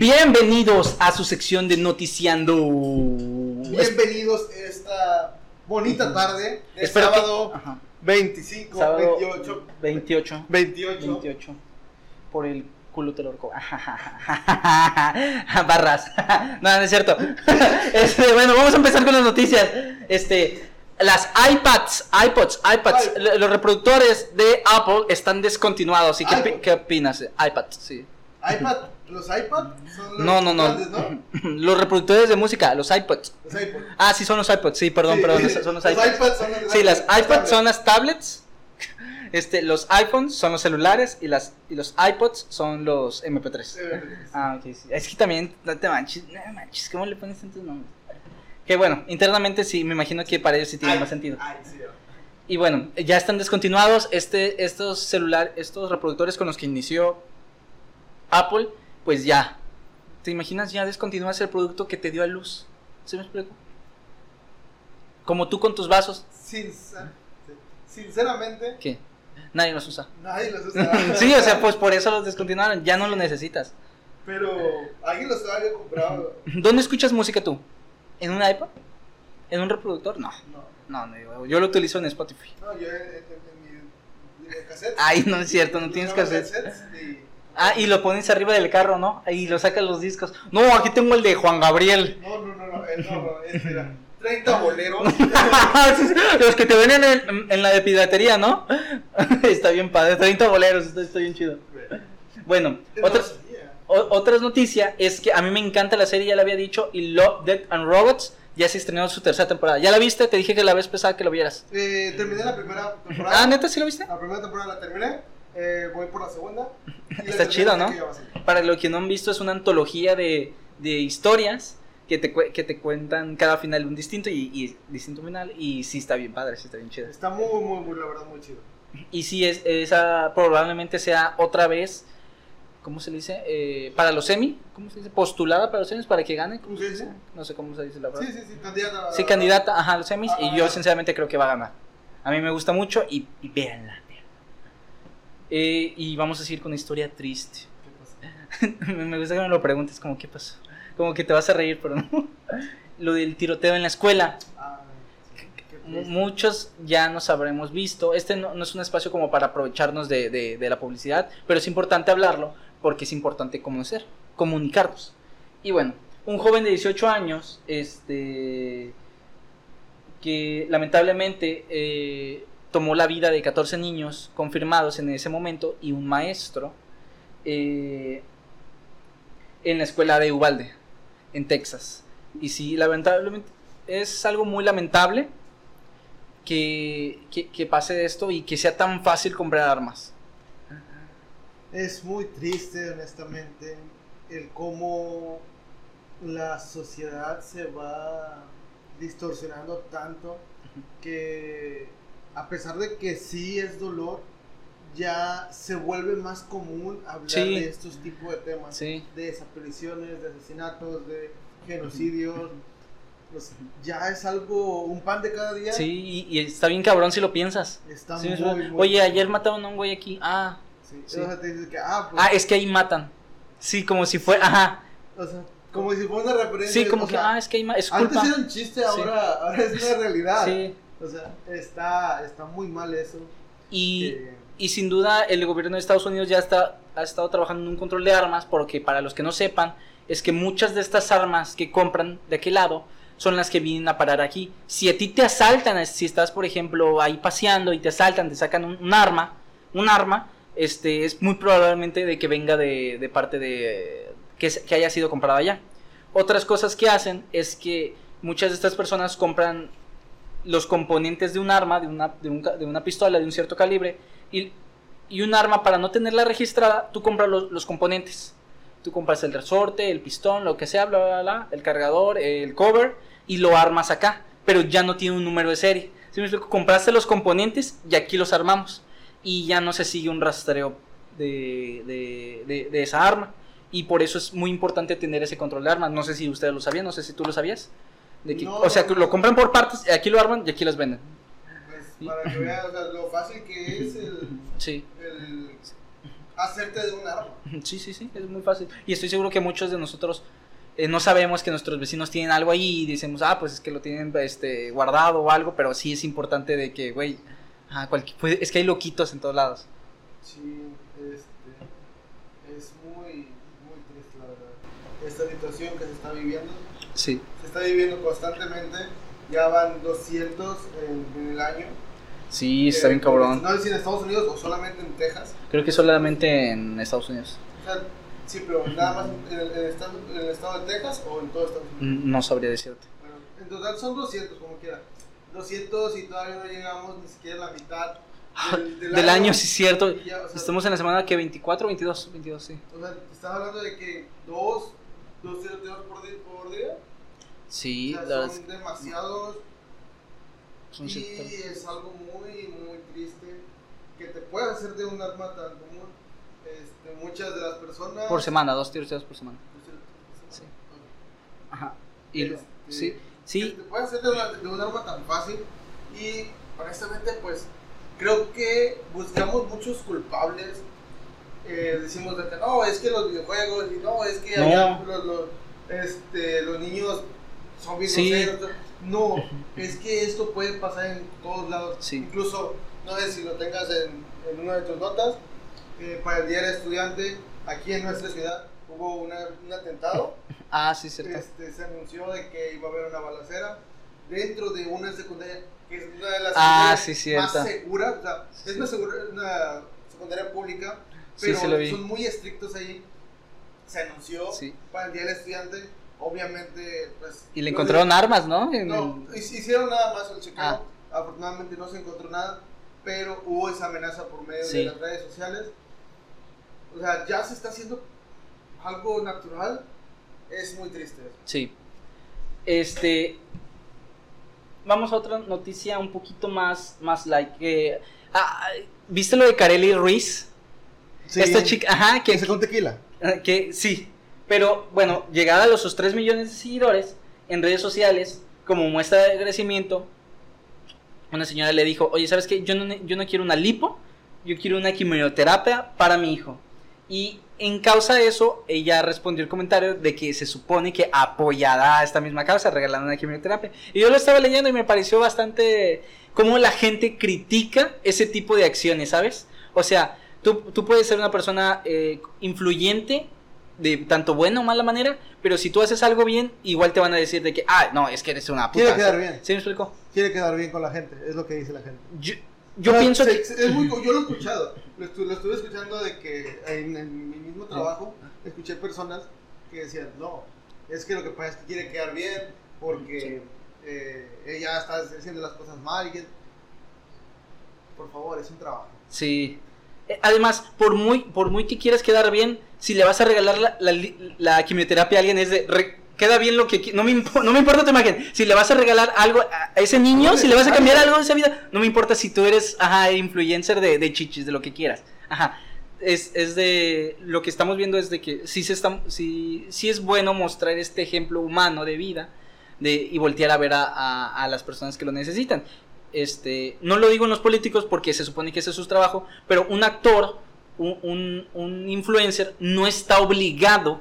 Bienvenidos a su sección de Noticiando. Bienvenidos a esta bonita tarde de Espero sábado Ajá. 25, Sábado 28, 28. 28. 28. Por el culo te lo ahorcó. Barras. no, no es cierto. Este, bueno, vamos a empezar con las noticias. Este, las iPads, iPods, iPads, iPod. los reproductores de Apple están descontinuados. ¿Y qué, qué opinas? iPads, sí. iPad, los iPad son los No, no, no. grandes, ¿no? Los reproductores de música, los iPods. Los iPod. Ah, sí, son los iPods. Sí, perdón, Sí, perdón. Son los iPods. iPads son los Sí, las iPads son las tablets. Este, los iPhones son los celulares y las y los iPods son los MP3. Ah, ok, sí. Es que también, no te manches, no manches, ¿cómo le pones tantos nombres? Que bueno, internamente sí, me imagino que para ellos sí tiene Ay, más sentido. ay, sí, Y bueno, ya están descontinuados este, estos celular, estos reproductores con los que inició Apple, pues ya. ¿Te imaginas ya descontinúas el producto que te dio a luz? ¿Se me explico? Como tú con tus vasos, Sincer- sinceramente, ¿qué? Nadie los usa. nadie los usa. sí, o sea, pues por eso los descontinuaron, ya no lo necesitas. Pero alguien los había comprado. ¿Dónde escuchas música tú? ¿En un iPod? ¿En un reproductor? No. No, No, no, yo, lo utilizo en Spotify. no yo en, en- en mi en cassette. Ay, no es cierto, no tienes cassette. Ah, y lo pones arriba del carro, ¿no? Y lo sacas los discos. No, aquí tengo el de Juan Gabriel. No, no, no, no, eh, no, no, ese era 30 boleros. los que te venden en, en la de piratería, ¿no? está bien padre, 30 boleros, está, está bien chido. Bueno, No otra, otra noticia es que a mí me encanta la serie, ya la había dicho, y Love, Death and Robots ya se estrenó su tercera temporada. ¿Ya la viste? Te dije que la vez pesada que lo vieras. Eh, terminé la primera temporada. Ah, ¿neta sí lo viste? La primera temporada la terminé. Eh, voy por la segunda. y Está chido, ¿no? Para lo que no han visto, es una antología de, de historias que te, que te cuentan cada final un distinto y, y distinto final. Y sí está bien padre, sí está bien chido. Está muy, muy, muy, la verdad, muy chido. Y sí, es, esa probablemente sea otra vez, ¿cómo se le dice? Eh, para los semi, ¿cómo se dice? Postulada para los semis para que gane. ¿cómo se dice? No sé cómo se dice la verdad. Sí, sí, sí, candidata. Sí, candidata, ajá, a los semis. y Ah. yo sinceramente creo que va a ganar. A mí me gusta mucho y, y véanla. Eh, y vamos a seguir con una historia triste. ¿Qué pasa? me gusta que me lo preguntes como qué pasó. Como que te vas a reír, pero no. Lo del tiroteo en la escuela. Ah. Muchos ya nos habremos visto. Este no, es un espacio como para aprovecharnos de, de- de la publicidad, pero es importante hablarlo porque es importante conocer, comunicarnos. Y bueno, un joven de 18 años, este, que lamentablemente eh, tomó la vida de 14 niños confirmados en ese momento y un maestro eh, en la escuela de Uvalde, en Texas. Y sí, lamentablemente es algo muy lamentable que, que, que pase esto y que sea tan fácil comprar armas. Es muy triste, honestamente, el cómo la sociedad se va distorsionando tanto que a pesar de que sí es dolor, ya se vuelve más común hablar Sí. de estos tipos de temas, Sí. de desapariciones, de asesinatos, de genocidios. Pues, ya es algo, un pan de cada día. Sí, y, y está bien cabrón si lo piensas. Está Sí, muy, muy- Oye, ayer mataron a un güey aquí. Ah, Sí. O sea, te dices que, ah, pues, ah, es que ahí matan. Sí, como si fuera. Ajá. o sea, como si fuera una referencia. Sí, como que, sea, ah, es que ahí es Antes era un chiste, ahora, ahora es una realidad. Sí. O sea, está, está muy mal eso. Y, que- y sin duda el gobierno de Estados Unidos ya está, ha estado trabajando en un control de armas porque para los que no sepan es que muchas de estas armas que compran de aquel lado son las que vienen a parar aquí. Si a ti te asaltan, si estás por ejemplo ahí paseando y te asaltan, te sacan un, un arma, un arma, este es muy probablemente de que venga de, de parte de que, que haya sido comprada allá. Otras cosas que hacen es que muchas de estas personas compran los componentes de un arma, de una, de una pistola de un cierto calibre, y, y un arma para no tenerla registrada, tú compras los, componentes. Tú compras el resorte, el pistón, lo que sea, bla, bla, bla, el cargador, el cover, y lo armas acá, pero ya no tiene un número de serie. ¿Sí me explico? Compraste los componentes y aquí los armamos. Y ya no se sigue un rastreo de, de, de- de esa arma. Y por eso es muy importante tener ese control de armas. No sé si ustedes lo sabían, no sé si tú lo sabías. De que, No, o sea, que lo compran por partes, aquí lo arman y aquí las venden. Pues, para que veas o sea, lo fácil que es el, Sí. el hacerte de un arma. Sí, sí, sí, es muy fácil. Y estoy seguro que muchos de nosotros eh, no sabemos que nuestros vecinos tienen algo ahí y decimos, ah, pues es que lo tienen este, guardado o algo, pero sí es importante de que, güey, ah, es que hay loquitos en todos lados. Sí, este, es muy, muy triste la verdad. Esta situación que se está viviendo, Sí. Está viviendo constantemente, ya van 200 en, en el año. Sí, está bien Eh, cabrón. No sé si en Estados Unidos o solamente en Texas. Creo que solamente en Estados Unidos. O sea, sí, pero nada más en el, en el estado, en el estado de Texas o en todo Estados Unidos. Mm, No sabría decirte. Bueno, en total son 200, como quiera. 200 y todavía no llegamos ni siquiera a la mitad del, Del año, sí es cierto. Ya, o sea, Estamos en la semana que 24 22, 22, sí. O sea, estás hablando de que dos, dos por día. Por día. Sí, o sea, las- son demasiados son y es algo muy, muy triste que te pueda hacer de un arma tan común. Este, muchas de las personas. por semana, dos tiroteos por semana. Sí. Ajá. Y Este, sí, que sí, te puede hacer de, una- de un arma tan fácil y honestamente pues creo que buscamos muchos culpables Eh, decimos de que no es que los videojuegos y no es que No. allá los, los, este, los niños son bien Sí. groseros. no es que esto puede pasar en todos lados Sí. incluso no sé si lo tengas en, en una de tus notas eh, para el día del estudiante aquí en nuestra ciudad hubo una- un atentado ah, sí, cierto. este, se anunció de que iba a haber una balacera dentro de una secundaria que es una de las Ah, sí, más seguras, o sea, es una, segura- una secundaria pública, pero son muy estrictos ahí. Se anunció para el día del estudiante, obviamente, pues... Y le encontraron armas, ¿no? En No, el- hicieron nada más el chequeo, Ah. afortunadamente no se encontró nada, pero hubo esa amenaza por medio Sí. de las redes sociales. O sea, ya se está haciendo algo natural, es muy triste. Sí. Este. Vamos a otra noticia un poquito más, más like. eh, ah, ¿Viste lo de Kareli Ruiz? Esta chica, ajá, que, que se con tequila. Ah, que sí, pero bueno, llegada a los sus 3 millones de seguidores en redes sociales, como muestra de agradecimiento, una señora le dijo, oye, ¿sabes qué? Yo no, ne- yo no quiero una lipo, yo quiero una quimioterapia para mi hijo. Y en causa de eso, ella respondió el comentario de que se supone que apoyará a esta misma causa, regalando una quimioterapia. Y yo lo estaba leyendo y me pareció bastante cómo la gente critica ese tipo de acciones, ¿sabes? O sea, tú, tú puedes ser una persona eh, influyente de tanto buena o mala manera, pero si tú haces algo bien, igual te van a decir de que, ah, no, es que eres una puta. Quiere quedar bien. ¿Sí me explico? Quiere quedar bien con la gente, es lo que dice la gente. Yo, yo Pero pienso se- que... es muy- yo lo he escuchado, lo, estu- lo estuve escuchando de que en, en mi mismo trabajo escuché personas que decían, no, es que lo que pasa es que quiere quedar bien porque eh, ella está haciendo las cosas mal y que... Por favor, es un trabajo. Sí. Eh, Además, por muy, por muy que quieras quedar bien, si le vas a regalar la, la quimioterapia a alguien, es de. re- queda bien lo que. No me, no me importa tu imagen. Si le vas a regalar algo a ese niño, si le vas a cambiar algo de esa vida, no me importa si tú eres, influencer de, chichis, de lo que quieras. Ajá. Es, es de. Lo que estamos viendo es de que sí, se está, sí, sí es bueno mostrar este ejemplo humano de vida de, y voltear a ver a- a las personas que lo necesitan. Este, no lo digo en los políticos porque se supone que ese es su trabajo, pero un actor, un, un- un influencer, no está obligado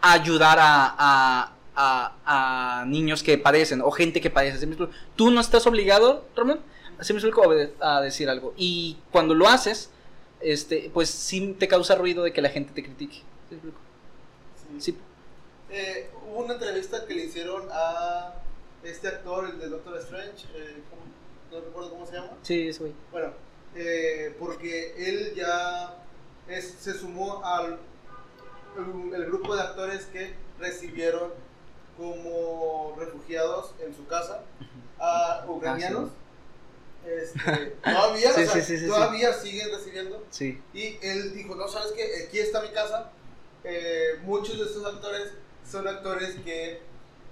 a ayudar a, a- a- a niños que padecen o gente que padece. Tú no estás obligado, Ramón, a decir algo. Y cuando lo haces, este, pues sí te causa ruido de que la gente te critique. ¿Sí. Eh, hubo una entrevista que le hicieron a este actor, el de Doctor Strange, eh, ¿cómo- no recuerdo cómo se llama. Sí, eso, güey. Bueno, eh, porque él ya es- se sumó al el, el grupo de actores que recibieron como refugiados en su casa a ucranianos. Este, todavía, Sí, o sea, sí, sí, todavía siguen recibiendo. Sí. Y él dijo, no, ¿sabes qué? Aquí está mi casa. Eh, muchos de estos actores son actores que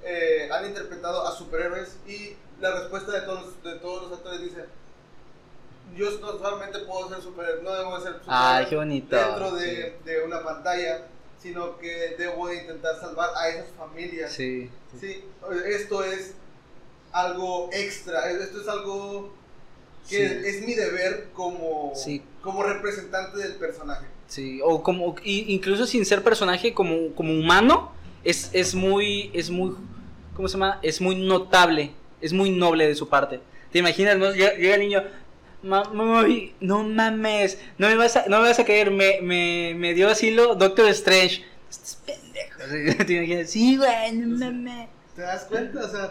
eh, han interpretado a superhéroes y la respuesta de todos, de todos los actores dice, yo no solamente puedo ser superhéroe, no debo ser superhéroe Ay, qué bonito. dentro de, de una pantalla, sino que debo de intentar salvar a esas familias. Sí. Sí, esto es algo extra, esto es algo que Sí. es mi deber como, Sí. como representante del personaje. Sí, o como, incluso sin ser personaje como, como humano, es, es muy, es muy, ¿cómo se llama? Es muy notable, es muy noble de su parte. ¿Te imaginas, no? Llega, el niño, "Mamá, no mames, no me vas a, no me vas a creer, me, me, me dio asilo Doctor Strange. Estás pendejo. ¿Te imaginas? Sí, güey, no mames. ¿Te das cuenta? O sea,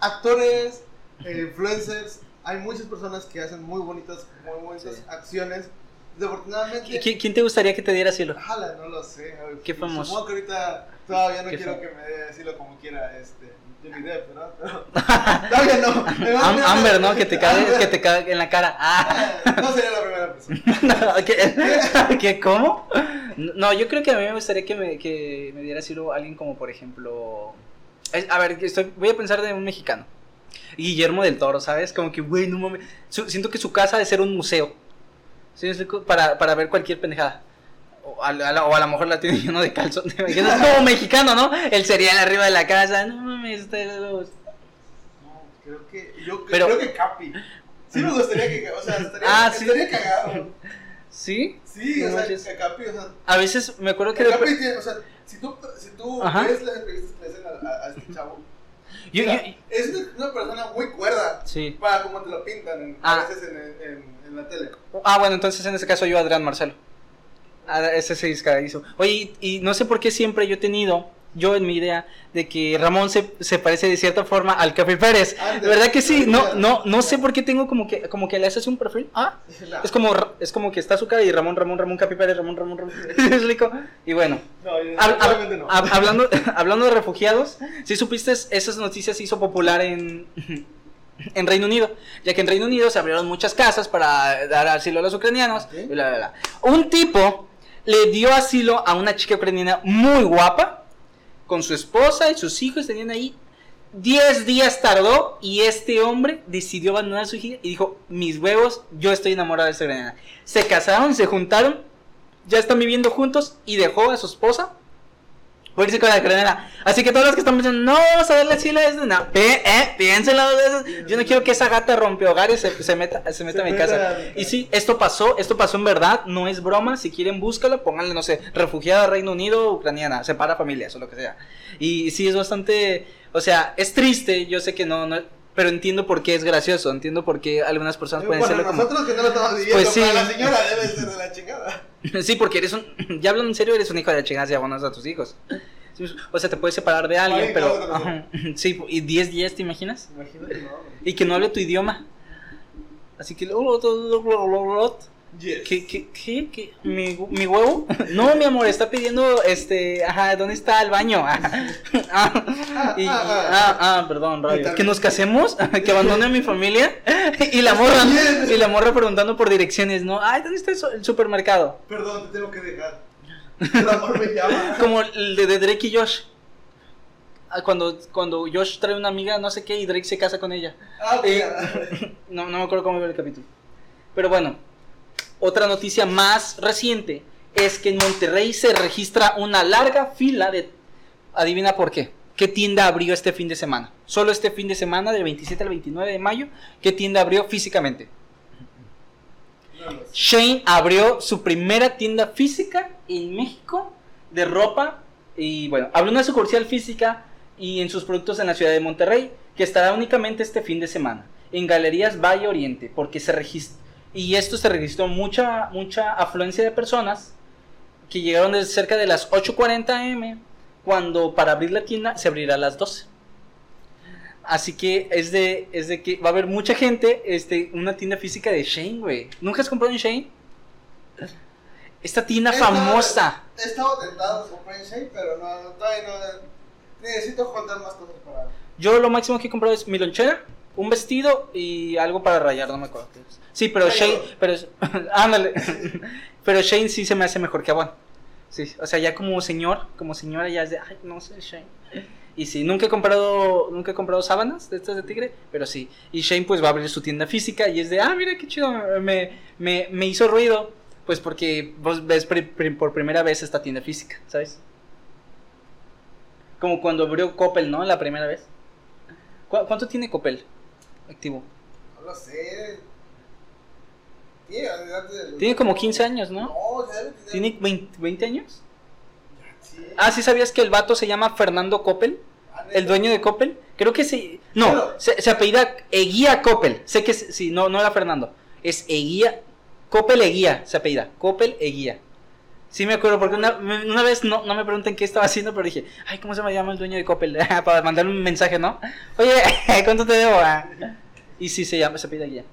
actores, eh, influencers, hay muchas personas que hacen muy bonitas, muy bonitas Sí. acciones. Desafortunadamente, ¿Qui- ¿Quién te gustaría que te diera asilo? Jala, no lo sé. Qué famoso. Supongo que ahorita todavía no quiero que me dé decirlo como quiera este Johnny Depp, ¿verdad? Pero no. Amber, ¿no? Que te cae, que te cae en la cara. Ah. No sería la primera persona. ¿Qué? ¿Qué? ¿Cómo? No, yo creo que a mí me gustaría que me, que me diera asilo alguien como, por ejemplo. es- A ver, estoy, voy a pensar de un mexicano. Guillermo del Toro, ¿sabes? Como que, güey, no mames. Siento que su casa debe ser un museo. Para, para ver cualquier pendejada. O a, la- o a lo mejor la tiene lleno de calzón. ¿Te imaginas? Como mexicano, ¿no? El cereal arriba de la casa. No mames, está de huevos. No, creo que. Yo Pero- creo que Capi. Sí me gustaría que. O sea, estaría, Ah, sí. estaría cagado. ¿Sí? Sí, No o sea, que Capi, o sea. A veces me acuerdo que. que Capi tiene, o sea, si tú, si tú Ajá. ves las entrevistas que le hacen a, a- a este chavo, yo- o sea, yo- es una, una persona muy cuerda sí. para como te lo pintan en- Ah. a veces en, en, en la tele. Ah, bueno, entonces en ese caso yo, Adrián Marcelo. Ah, ese se hizo. Oye, y, y no sé por qué siempre yo he tenido, yo en mi idea, de que Ramón se, se parece de cierta forma al Capi Pérez. Ándale. ¿Verdad que sí? No, no, no sé por qué tengo como que, como que le haces un perfil. Ah, No, es como, es como que está su cara y Ramón, Ramón, Ramón, Capi Pérez, Ramón, Ramón, Ramón. Y bueno, no, hab- hab- obviamente no. hab- hablando, hablando de refugiados, si supiste, esas noticias se hizo popular en, en Reino Unido, ya que en Reino Unido se abrieron muchas casas para dar asilo a los ucranianos. Ok. y bla, bla, bla. Un tipo le dio asilo a una chica ucraniana muy guapa, con su esposa y sus hijos, tenían ahí. 10 días tardó y este hombre decidió abandonar su hija y dijo, mis huevos, yo estoy enamorado de esta ucraniana. Se casaron, se juntaron, ya están viviendo juntos y dejó a su esposa por irse con la ucraniana. Así que todos los que están pensando, no, vamos a darle asilo a esto, no, eh, piénsenlo dos veces. Yo no quiero que esa gata rompe hogares se, se meta, se meta Se a mi casa. a. Y sí, esto pasó, esto pasó en verdad, no es broma. Si quieren, búscalo, pónganle, no sé, refugiada Reino Unido, ucraniana, separa familias o lo que sea. Y sí, es bastante, o sea, es triste, yo sé que no, no pero entiendo por qué es gracioso, entiendo por qué algunas personas pueden Bueno, serlo como... nosotros que no lo estamos viviendo, Pues sí. para la señora debe ser de la chingada. Sí, porque eres un. Ya hablando en serio, eres un hijo de la chingada si abonas a tus hijos. O sea, te puedes separar de alguien, Ay, pero. Sí, y 10 días, ¿te imaginas? Imagínate, no. Y que no hable tu idioma. Así que. Yes. ¿Qué, qué, qué, qué? ¿Mi, mi huevo? No, mi amor, está pidiendo, este, ajá, ¿dónde está el baño? Ah, y- y- ah, ah, perdón, radio. Que nos casemos, que abandone a mi familia. Y la morra, y la morra preguntando por direcciones, ¿no? Ay, ¿dónde está el su- el supermercado? Perdón, te tengo que dejar. El amor me llama. Como el de, de Drake y Josh. Ah, Cuando, cuando Josh trae una amiga, no sé qué, y Drake se casa con ella. Ah, Eh, no, no me acuerdo cómo iba el capítulo. Pero bueno, otra noticia más reciente es que en Monterrey se registra una larga fila de... Adivina por qué. ¿Qué tienda abrió este fin de semana? Solo este fin de semana, del 27 al 29 de mayo, ¿qué tienda abrió físicamente? Shane abrió su primera tienda física en México de ropa y bueno, abrió una sucursal física y en sus productos en la ciudad de Monterrey que estará únicamente este fin de semana en Galerías Valle Oriente porque se registró y esto se registró mucha mucha afluencia de personas que llegaron desde cerca de las 8:40 am cuando para abrir la tienda se abrirá a las 12. Así que es de, es de que va a haber mucha gente, este, una tienda física de Shane, güey. ¿Nunca has comprado en Shane? Esta tienda He estado- famosa. He estado tentado comprar en Shane, pero no, todavía no. Necesito juntar más cosas para. Yo lo máximo que he comprado es mi lonchera, un vestido y algo para rayar, no me acuerdo qué es. Sí, pero. Shane, pero ándale. pero Shane sí se me hace mejor que Avon. Sí, o sea, ya como señor, como señora ya es de, ay, no sé, Shane. Y sí, nunca he comprado, nunca he comprado sábanas de estas de tigre, pero sí. Y Shane pues va a abrir su tienda física y es de, ah, mira qué chido, me, me, me hizo ruido, pues porque vos ves por primera vez esta tienda física, ¿sabes? Como cuando abrió Coppel, ¿no? La primera vez. ¿Cu- ¿Cuánto tiene Coppel activo? A lo sé. Tiene, como 15 años, ¿no? No, ya tener- ¿Tiene 20, 20 años? Sí. Ah, ¿sí sabías que el vato se llama Fernando Coppel? Ah. ¿El dueño de Coppel? Creo que sí. No, se, se apellida Eguía Coppel. Sé que sí, no, no era Fernando. Es Eguía. Coppel Eguía se apellida. Coppel Eguía. Sí me acuerdo, porque una, una vez no, no me preguntan qué estaba haciendo, pero dije, ay, ¿cómo se me llama el dueño de Coppel? Para mandarle un mensaje, ¿no? Oye, ¿cuánto te debo? ah? Y sí, se llama, se apellida Eguía.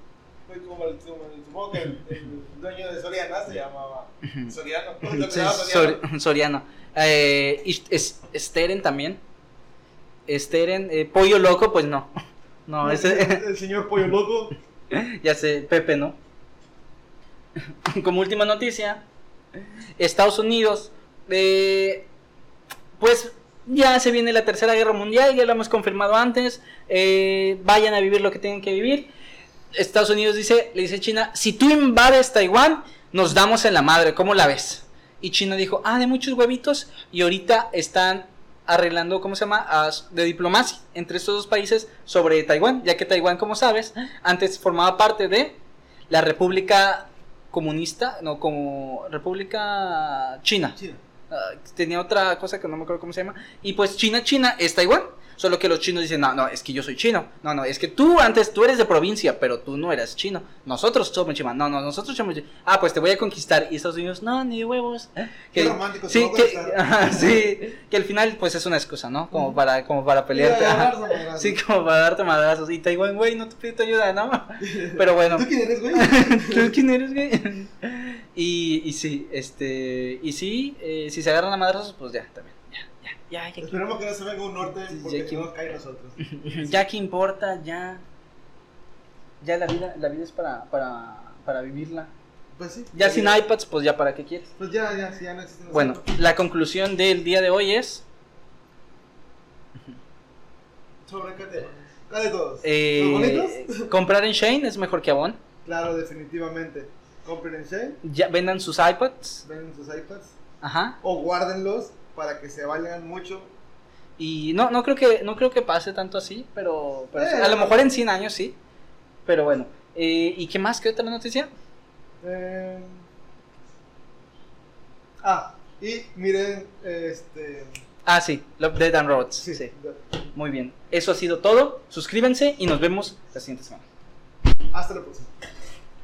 Fue como el, supongo que el, el dueño de Soriana se llamaba Soriano. Se Sí, Soriano. Sor- Soriano. Eh, y es, Steren también. Steren, eh, Pollo Loco, pues no. No, el, ese, el señor Pollo Loco. ya sé, Pepe, ¿no? Como última noticia, Estados Unidos, eh, pues ya se viene la tercera guerra mundial, ya lo hemos confirmado antes, eh, vayan a vivir lo que tienen que vivir. Estados Unidos dice, le dice China, si tú invades Taiwán, nos damos en la madre, ¿cómo la ves? Y China dijo, ah, de muchos huevitos, y ahorita están arreglando, ¿cómo se llama?, de diplomacia entre estos dos países sobre Taiwán, ya que Taiwán, como sabes, antes formaba parte de la República Comunista, no, como República China. China. Ah, tenía otra cosa que no me acuerdo cómo se llama. Y pues China, China es Taiwán. Solo que los chinos dicen, no, no, es que yo soy chino. No, no, es que tú antes, tú eres de provincia, pero tú no eras chino. Nosotros somos chinos. No, no, nosotros somos chi- Ah, pues te voy a conquistar. Y Estados Unidos, no, ni huevos. Qué romántico, te Sí, voy a que, ajá, sí, que al final pues es una excusa, ¿no? Como para, como para pelearte. Ajá. Sí, como para darte madrazos. Y Taiwán, güey, no te pido ayuda, ¿no? Pero bueno. ¿Tú quién eres, güey? ¿Tú quién eres, güey? Y, y sí, este. Y sí, eh, si se agarran a madrazos, pues ya, también. Ya. Esperemos que no se venga un norte porque si no cae nosotros. Ya que importa, ya. Ya la vida, la vida es para, para, para vivirla. Pues sí. Ya sin iPads, pues ya para qué quieres. Pues ya, ya, sí, ya no existen los Bueno, iPads. la conclusión del día de hoy es. ¿Sobre qué tema? ¿Cuál de todos? eh, ¿Los bonitos? comprar en Shane es mejor que Avon. Claro, definitivamente. Compren en Shane, Ya vendan sus iPads. ven sus iPads Ajá. o guárdenlos para que se valgan mucho. Y no, no creo que, no creo que pase tanto así, pero, pero sí, Eh, a lo mejor en 100 años sí. Pero bueno. Eh, ¿Y qué más? ¿Qué otra noticia? Eh, Ah, y miren, este... Ah, sí, Love Dead and Robots. Sí, Sí, muy bien. Eso ha sido todo. Suscríbanse y nos vemos la siguiente semana. Hasta la próxima.